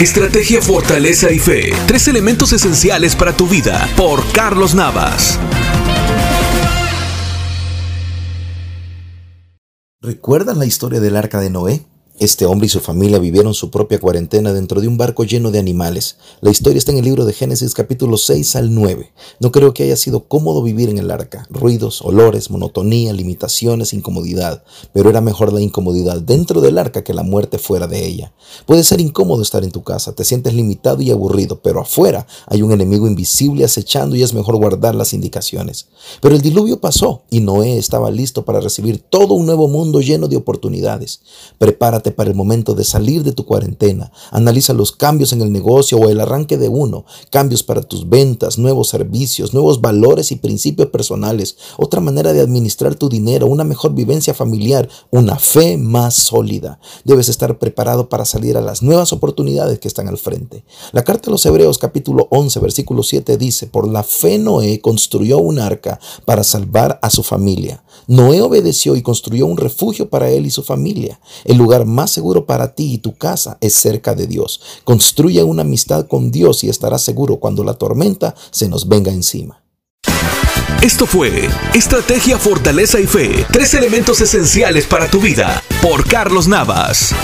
Estrategia, fortaleza y fe. Tres elementos esenciales para tu vida. Por Carlos Navas. ¿Recuerdan la historia del arca de Noé? Este hombre y su familia vivieron su propia cuarentena dentro de un barco lleno de animales. La historia está en el libro de Génesis capítulo 6 al 9. No creo que haya sido cómodo vivir en el arca. Ruidos, olores, monotonía, limitaciones, incomodidad. Pero era mejor la incomodidad dentro del arca que la muerte fuera de ella. Puede ser incómodo estar en tu casa, te sientes limitado y aburrido, pero afuera hay un enemigo invisible acechando y es mejor guardar las indicaciones. Pero el diluvio pasó y Noé estaba listo para recibir todo un nuevo mundo lleno de oportunidades. Prepárate para el momento de salir de tu cuarentena. Analiza los cambios en el negocio o el arranque de uno, cambios para tus ventas, nuevos servicios, nuevos valores y principios personales, otra manera de administrar tu dinero, una mejor vivencia familiar, una fe más sólida. Debes estar preparado para salir a las nuevas oportunidades que están al frente. La carta a los Hebreos capítulo 11 versículo 7 dice, por la fe Noé construyó un arca para salvar a su familia. Noé obedeció y construyó un refugio para él y su familia. El lugar más más seguro para ti y tu casa es cerca de Dios. Construye una amistad con Dios y estarás seguro cuando la tormenta se nos venga encima. Esto fue Estrategia, Fortaleza y Fe, tres elementos esenciales para tu vida, por Carlos Navas.